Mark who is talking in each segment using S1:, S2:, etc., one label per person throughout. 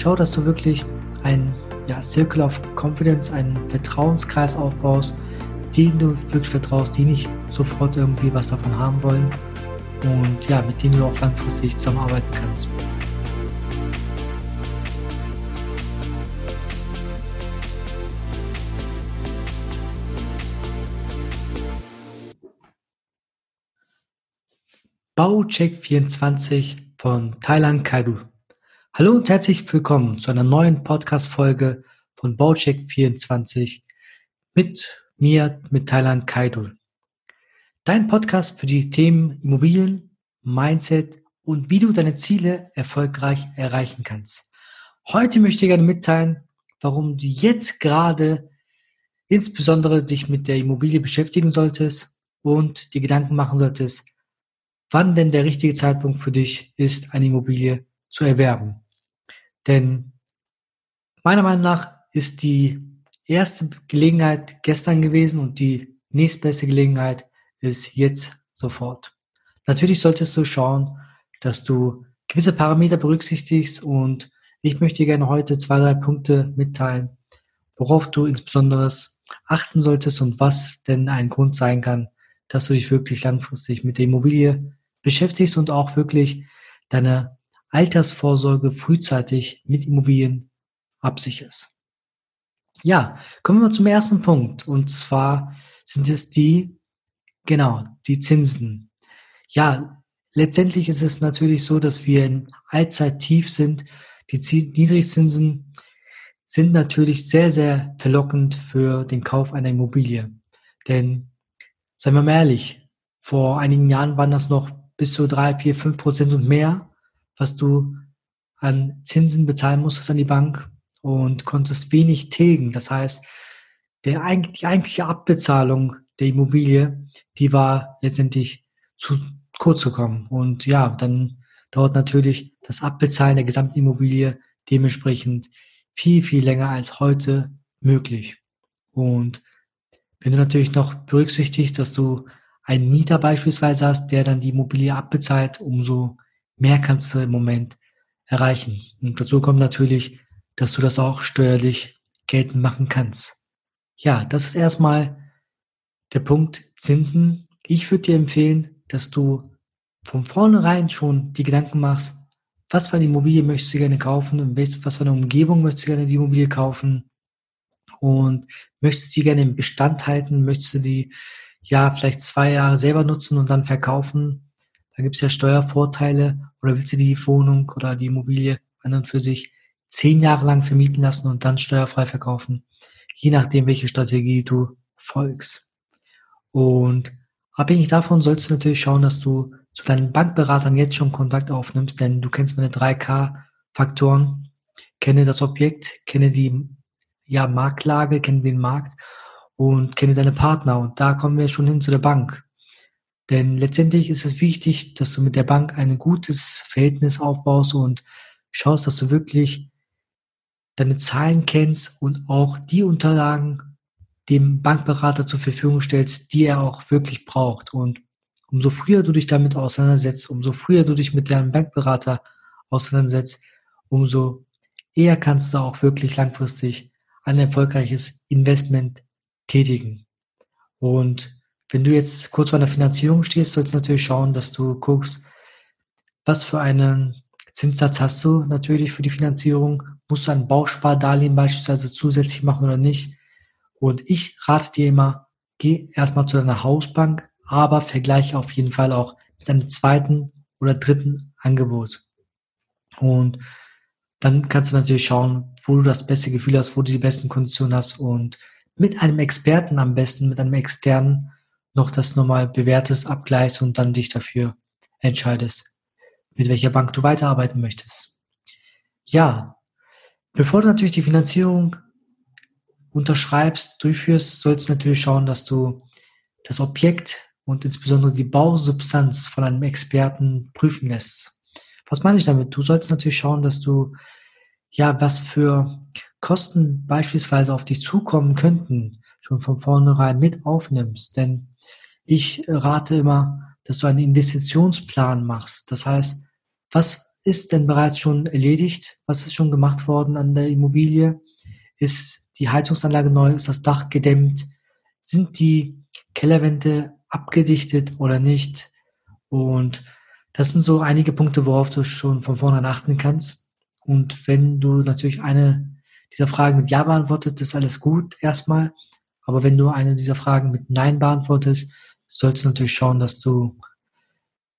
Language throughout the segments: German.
S1: schau, dass du wirklich ein ja, Circle of Confidence, einen Vertrauenskreis aufbaust, denen du wirklich vertraust, die nicht sofort irgendwie was davon haben wollen und ja, mit denen du auch langfristig zusammenarbeiten kannst. Baucheck 24 von Thailand Kaidu. Hallo und herzlich willkommen zu einer neuen Podcast-Folge von Baucheck 24 mit mir, mit Thailand Kaidu. Dein Podcast für die Themen Immobilien, Mindset und wie du deine Ziele erfolgreich erreichen kannst. Heute möchte ich gerne mitteilen, warum du jetzt gerade insbesondere dich mit der Immobilie beschäftigen solltest und dir Gedanken machen solltest, wann denn der richtige Zeitpunkt für dich ist, eine Immobilie zu erwerben. Denn meiner Meinung nach ist die erste Gelegenheit gestern gewesen und die nächstbeste Gelegenheit ist jetzt sofort. Natürlich solltest du schauen, dass du gewisse Parameter berücksichtigst und ich möchte gerne heute zwei, drei Punkte mitteilen, worauf du insbesondere achten solltest und was denn ein Grund sein kann, dass du dich wirklich langfristig mit der Immobilie beschäftigst und auch wirklich deine Altersvorsorge frühzeitig mit Immobilien absicherst. Ja, kommen wir zum ersten Punkt. Und zwar sind es die, genau, die Zinsen. Ja, letztendlich ist es natürlich so, dass wir in Allzeit-Tief sind. Die Niedrigzinsen sind natürlich sehr, sehr verlockend für den Kauf einer Immobilie. Denn, seien wir mal ehrlich, vor einigen Jahren waren das noch bis zu drei, vier, fünf Prozent und mehr, was du an Zinsen bezahlen musstest an die Bank und konntest wenig tilgen. Das heißt, der, die eigentliche Abbezahlung der Immobilie, die war letztendlich zu kurz zu kommen. Und ja, dann dauert natürlich das Abbezahlen der gesamten Immobilie dementsprechend viel, viel länger als heute möglich. Und wenn du natürlich noch berücksichtigst, dass du einen Mieter beispielsweise hast, der dann die Immobilie abbezahlt, umso mehr kannst du im Moment erreichen. Und dazu kommt natürlich, dass du das auch steuerlich geltend machen kannst. Ja, das ist erstmal der Punkt Zinsen. Ich würde dir empfehlen, dass du von vornherein schon die Gedanken machst, was für eine Immobilie möchtest du gerne kaufen was für eine Umgebung möchtest du gerne die Immobilie kaufen und möchtest du die gerne im Bestand halten, möchtest du die ja, vielleicht zwei Jahre selber nutzen und dann verkaufen. Da gibt es ja Steuervorteile. Oder willst du die Wohnung oder die Immobilie an und für sich zehn Jahre lang vermieten lassen und dann steuerfrei verkaufen? Je nachdem, welche Strategie du folgst. Und abhängig davon solltest du natürlich schauen, dass du zu deinen Bankberatern jetzt schon Kontakt aufnimmst, denn du kennst meine 3K-Faktoren. Kenne das Objekt, kenne die ja, Marktlage, kenne den Markt und kenne deine Partner. Und da kommen wir schon hin zu der Bank. Denn letztendlich ist es wichtig, dass du mit der Bank ein gutes Verhältnis aufbaust und schaust, dass du wirklich deine Zahlen kennst und auch die Unterlagen dem Bankberater zur Verfügung stellst, die er auch wirklich braucht. Und umso früher du dich damit auseinandersetzt, umso früher du dich mit deinem Bankberater auseinandersetzt, umso eher kannst du auch wirklich langfristig ein erfolgreiches Investment tätigen. Und wenn du jetzt kurz vor einer Finanzierung stehst, sollst du natürlich schauen, dass du guckst, was für einen Zinssatz hast du natürlich für die Finanzierung. Musst du ein Bauspardarlehen beispielsweise zusätzlich machen oder nicht? Und ich rate dir immer, geh erstmal zu deiner Hausbank, aber vergleiche auf jeden Fall auch mit einem zweiten oder dritten Angebot. Und dann kannst du natürlich schauen, wo du das beste Gefühl hast, wo du die besten Konditionen hast und mit einem Experten am besten, mit einem externen, noch das nochmal bewertest, abgleichst und dann dich dafür entscheidest, mit welcher Bank du weiterarbeiten möchtest. Ja, bevor du natürlich die Finanzierung unterschreibst, durchführst, sollst du natürlich schauen, dass du das Objekt und insbesondere die Bausubstanz von einem Experten prüfen lässt. Was meine ich damit? Du sollst natürlich schauen, dass du ja, was für Kosten beispielsweise auf dich zukommen könnten, schon von vornherein mit aufnimmst. Denn ich rate immer, dass du einen Investitionsplan machst. Das heißt, was ist denn bereits schon erledigt? Was ist schon gemacht worden an der Immobilie? Ist die Heizungsanlage neu? Ist das Dach gedämmt? Sind die Kellerwände abgedichtet oder nicht? Und das sind so einige Punkte, worauf du schon von vornherein achten kannst. Und wenn du natürlich eine dieser Fragen mit Ja beantwortet, ist alles gut erstmal. Aber wenn du eine dieser Fragen mit Nein beantwortest, sollst du natürlich schauen, dass du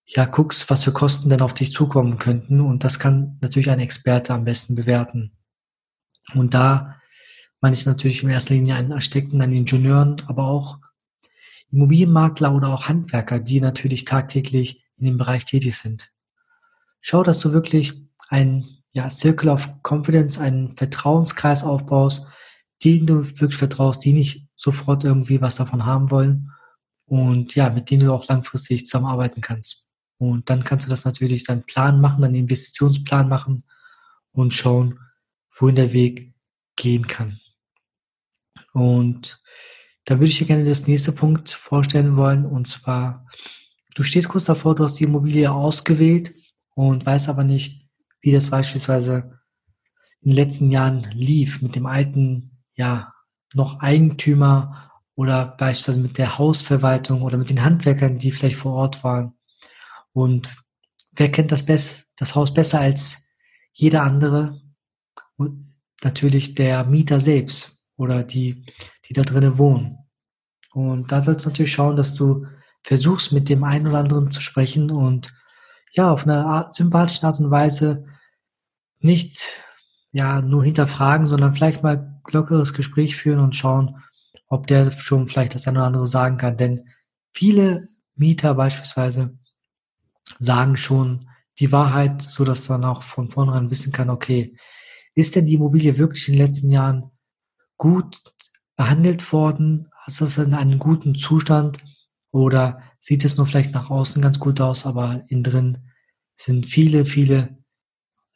S1: ja guckst, was für Kosten denn auf dich zukommen könnten. Und das kann natürlich ein Experte am besten bewerten. Und da meine ich natürlich in erster Linie einen Architekten, einen Ingenieuren, aber auch Immobilienmakler oder auch Handwerker, die natürlich tagtäglich in dem Bereich tätig sind. Schau, dass du wirklich ein ja, Circle of Confidence, einen Vertrauenskreis aufbaust, denen du wirklich vertraust, die nicht sofort irgendwie was davon haben wollen und ja, mit denen du auch langfristig zusammenarbeiten kannst. Und dann kannst du das natürlich dann Plan machen, dann Investitionsplan machen und schauen, wohin der Weg gehen kann. Und da würde ich dir gerne das nächste Punkt vorstellen wollen. Und zwar, du stehst kurz davor, du hast die Immobilie ausgewählt und weißt aber nicht, wie das beispielsweise in den letzten Jahren lief mit dem alten, ja, noch Eigentümer oder beispielsweise mit der Hausverwaltung oder mit den Handwerkern, die vielleicht vor Ort waren. Und wer kennt das, best, das Haus besser als jeder andere? Und natürlich der Mieter selbst oder die, die da drinnen wohnen. Und da sollst du natürlich schauen, dass du versuchst, mit dem einen oder anderen zu sprechen und ja, auf eine Art, sympathische Art und Weise nicht ja nur hinterfragen, sondern vielleicht mal lockeres Gespräch führen und schauen, ob der schon vielleicht das eine oder andere sagen kann. Denn viele Mieter beispielsweise sagen schon die Wahrheit, so dass man auch von vornherein wissen kann, okay, ist denn die Immobilie wirklich in den letzten Jahren gut behandelt worden? Ist das in einem guten Zustand? Oder sieht es nur vielleicht nach außen ganz gut aus, aber innen drin sind viele, viele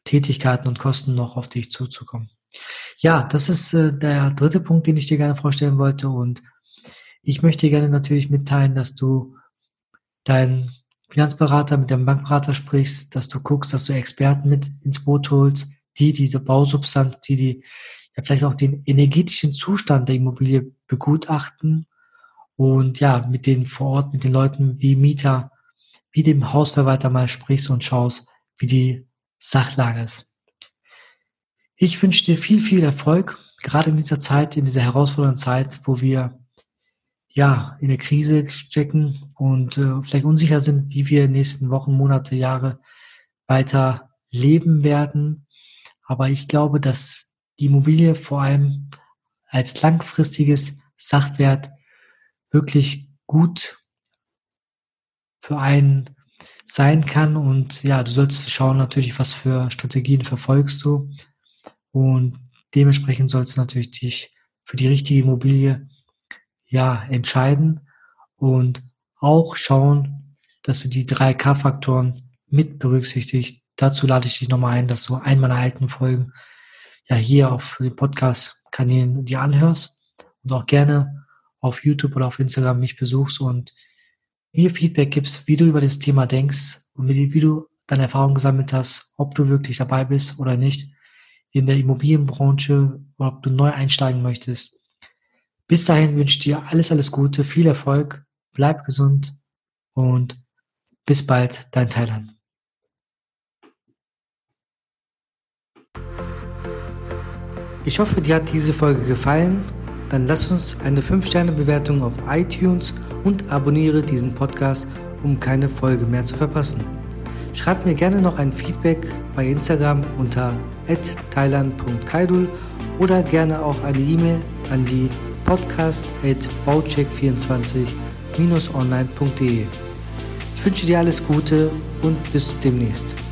S1: Tätigkeiten und Kosten noch auf dich zuzukommen. Ja, das ist äh, der dritte Punkt, den ich dir gerne vorstellen wollte. Und ich möchte dir gerne natürlich mitteilen, dass du deinen Finanzberater, mit dem Bankberater sprichst, dass du guckst, dass du Experten mit ins Boot holst, die diese Bausubstanz, die die ja vielleicht auch den energetischen Zustand der Immobilie begutachten und ja, mit denen vor Ort, mit den Leuten wie Mieter, wie dem Hausverwalter mal sprichst und schaust, wie die Sachlage ist. Ich wünsche dir viel, viel Erfolg, gerade in dieser Zeit, in dieser herausfordernden Zeit, wo wir ja in der Krise stecken und äh, vielleicht unsicher sind, wie wir in den nächsten Wochen, Monate, Jahre weiter leben werden. Aber ich glaube, dass die Immobilie vor allem als langfristiges Sachwert wirklich gut für einen sein kann. Und ja, du sollst schauen natürlich, was für Strategien verfolgst du. Und dementsprechend sollst du natürlich dich für die richtige Immobilie ja entscheiden und auch schauen, dass du die drei K-Faktoren mit berücksichtigst. Dazu lade ich dich nochmal ein, dass du einen meiner alten Folgen ja hier auf den Podcast-Kanälen dir anhörst und auch gerne auf YouTube oder auf Instagram mich besuchst und mir Feedback gibst, wie du über das Thema denkst und wie du deine Erfahrungen gesammelt hast, ob du wirklich dabei bist oder nicht in der Immobilienbranche ob du neu einsteigen möchtest. Bis dahin wünsche ich dir alles, alles Gute, viel Erfolg, bleib gesund und bis bald, dein Thailand. Ich hoffe, dir hat diese Folge gefallen. Dann lass uns eine 5-Sterne-Bewertung auf iTunes und abonniere diesen Podcast, um keine Folge mehr zu verpassen. Schreib mir gerne noch ein Feedback bei Instagram unter thailand.kaidul oder gerne auch eine E-Mail an die podcast.baucheck24-online.de. Ich wünsche dir alles Gute und bis demnächst.